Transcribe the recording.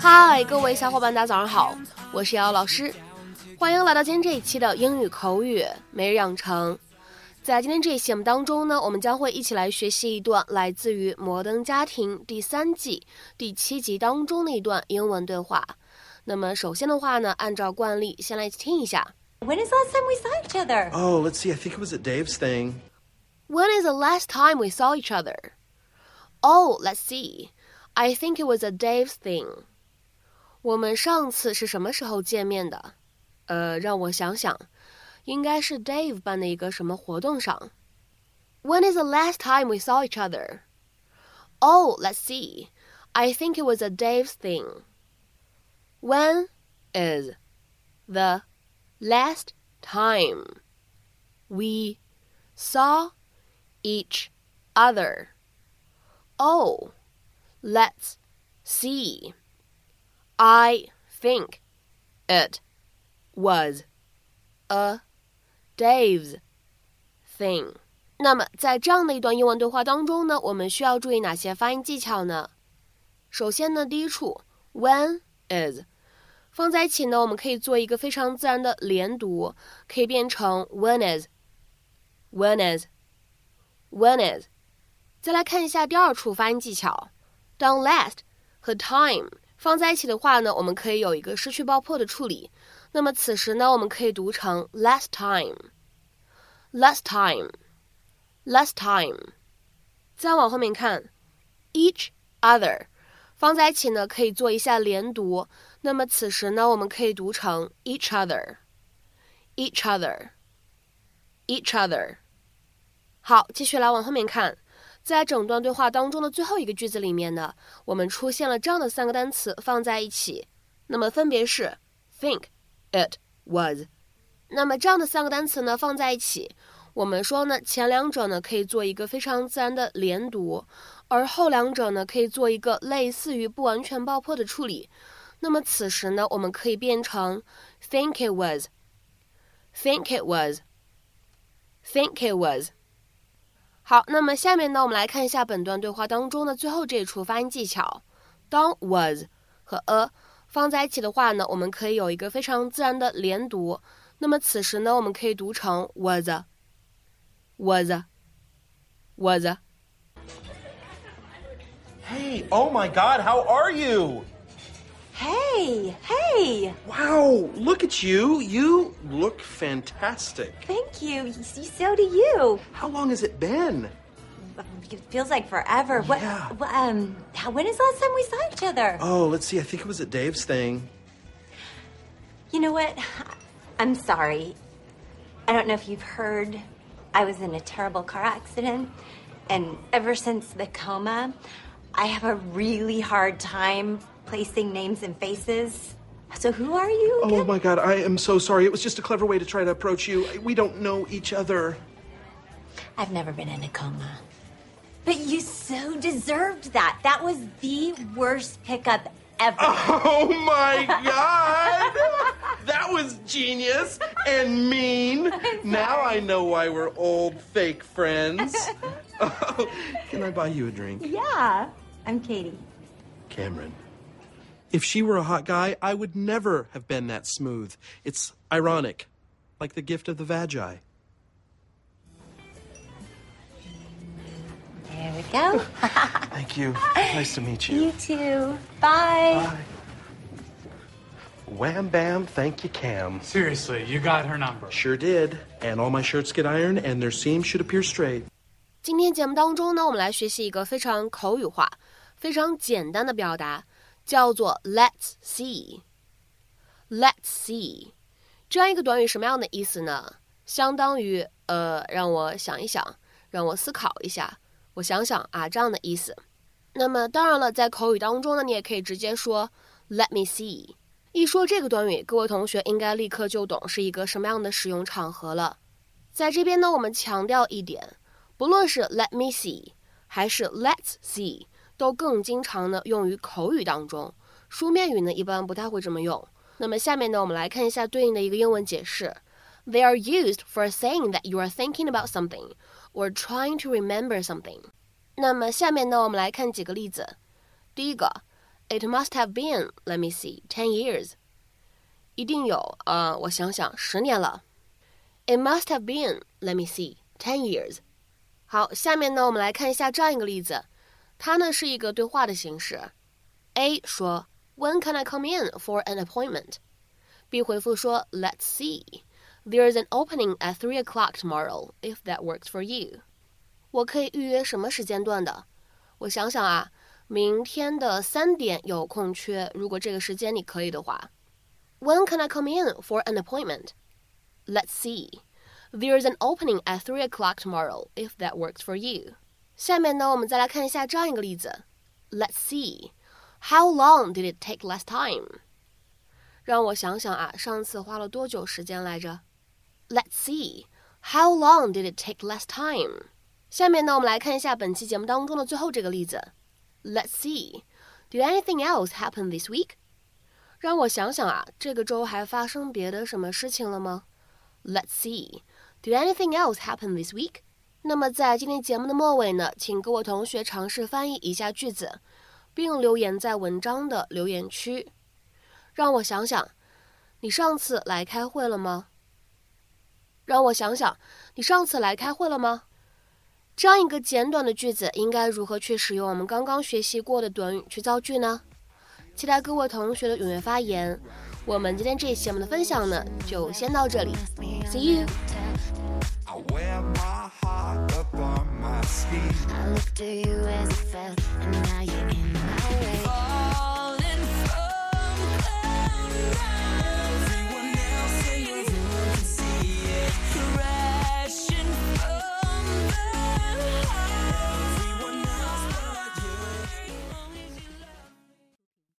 嗨，各位小伙伴，大家早上好，我是瑶瑶老师，欢迎来到今天这一期的英语口语每日养成。在今天这一期节目当中呢，我们将会一起来学习一段来自于《摩登家庭》第三季第七集当中的一段英文对话。那么首先的话呢，按照惯例，先来听一下。When is the last time we saw each other? Oh, let's see. I think it was at Dave's thing. When is the last time we saw each other? Oh, let's see. I think it was a Dave's thing. 我们上次是什么时候见面的？呃，让我想想，应该是 Dave 办的一个什么活动上。When is the last time we saw each other? Oh, let's see. I think it was a Dave's thing. When is the last time we saw each other. Oh, let's see. I think it was a Dave's thing. 那么，在这样的一段英文对话当中呢，我们需要注意哪些发音技巧呢？首先呢，第一处 when is 放在一起呢，我们可以做一个非常自然的连读，可以变成 when is，when is，when is。 When is？再来看一下第二处发音技巧，当 last 和 time 放在一起的话呢，我们可以有一个失去爆破的处理。那么此时呢，我们可以读成 last time，last time，last time。再往后面看，each other。放在一起呢，可以做一下连读。那么此时呢，我们可以读成 each other，each other，each other。好，继续来往后面看，在整段对话当中的最后一个句子里面呢，我们出现了这样的三个单词放在一起，那么分别是 think it was。那么这样的三个单词呢放在一起。我们说呢，前两者呢可以做一个非常自然的连读，而后两者呢可以做一个类似于不完全爆破的处理。那么此时呢，我们可以变成 think it was，think it was，think it was。好，那么下面呢，我们来看一下本段对话当中的最后这一处发音技巧。当 was 和 a 放在一起的话呢，我们可以有一个非常自然的连读。那么此时呢，我们可以读成 was，was，was Hey, oh my god, how are you? Hey, hey. Wow, look at you. You look fantastic. Thank you. So do you. How long has it been? It feels like forever. What, Yeah. what um when is the last time we saw each other? Oh, let's see. I think it was at Dave's thing. You know what? I'm sorry. I don't know if you've heard I was in a terrible car accident, and ever since the coma, I have a really hard time placing names and faces. So who are you? Oh my god, I am so sorry. It was just a clever way to try to approach you. We don't know each other. I've never been in a coma. But you so deserved that. That was the worst pickup ever. Oh my god! that was genius and mean. Now I know why we're old fake friends. Oh, can I buy you a drink? Yeah. I'm Katie. Cameron. If she were a hot guy, I would never have been that smooth. It's ironic, like the gift of the Magi. There we go. Thank you. Nice to meet you. you too. Bye. Bye. Wham bam, thank you, Cam. Seriously, you got her number. Sure did. And all my shirts get ironed, and their seams should appear straight. 今天节目当中呢，我们来学习一个非常口语化、非常简单的表达，叫做 "Let's see"。Let's see 这样一个短语什么样的意思呢？相当于呃，让我想一想，让我思考一下，我想想啊，这样的意思。那么当然了，在口语当中呢，你也可以直接说 "Let me see"。一说这个短语，各位同学应该立刻就懂是一个什么样的使用场合了。在这边呢，我们强调一点，不论是 Let me see 还是 Let's see，都更经常呢用于口语当中。书面语呢一般不太会这么用。那么下面呢，我们来看一下对应的一个英文解释。They are used for saying that you are thinking about something or trying to remember something。 那么下面呢，我们来看几个例子。第一个，It must have been, let me see, ten years。一定有，呃，我想想，十年了。It must have been, let me see, ten years。 好，下面呢，我们来看一下这样一个例子，它呢是一个对话的形式。A 说，When can I come in for an appointment？B 回复说，Let's see。There's an opening at three o'clock tomorrow, if that works for you. 我可以预约什么时间段的？我想想啊，明天的三点有空缺。如果这个时间你可以的话，When can I come in for an appointment? Let's see. There's an opening at three o'clock tomorrow, if that works for you. 下面呢，我们再来看一下这样一个例子。Let's see. How long did it take last time? 让我想想啊，上次花了多久时间来着？Let's see. How long did it take last time? 下面呢，我们来看一下本期节目当中的最后这个例子。Let's see. Did anything else happen this week? 让我想想啊，这个周还发生别的什么事情了吗？Let's see. Did anything else happen this week? 那么在今天节目的末尾呢，请各位同学尝试翻译一下句子，并留言在文章的留言区。让我想想，你上次来开会了吗？让我想想，你上次来开会了吗？这样一个简短的句子，应该如何去使用我们刚刚学习过的短语去造句呢？期待各位同学的踊跃发言。我们今天这一期节目的分享呢，就先到这里，See you。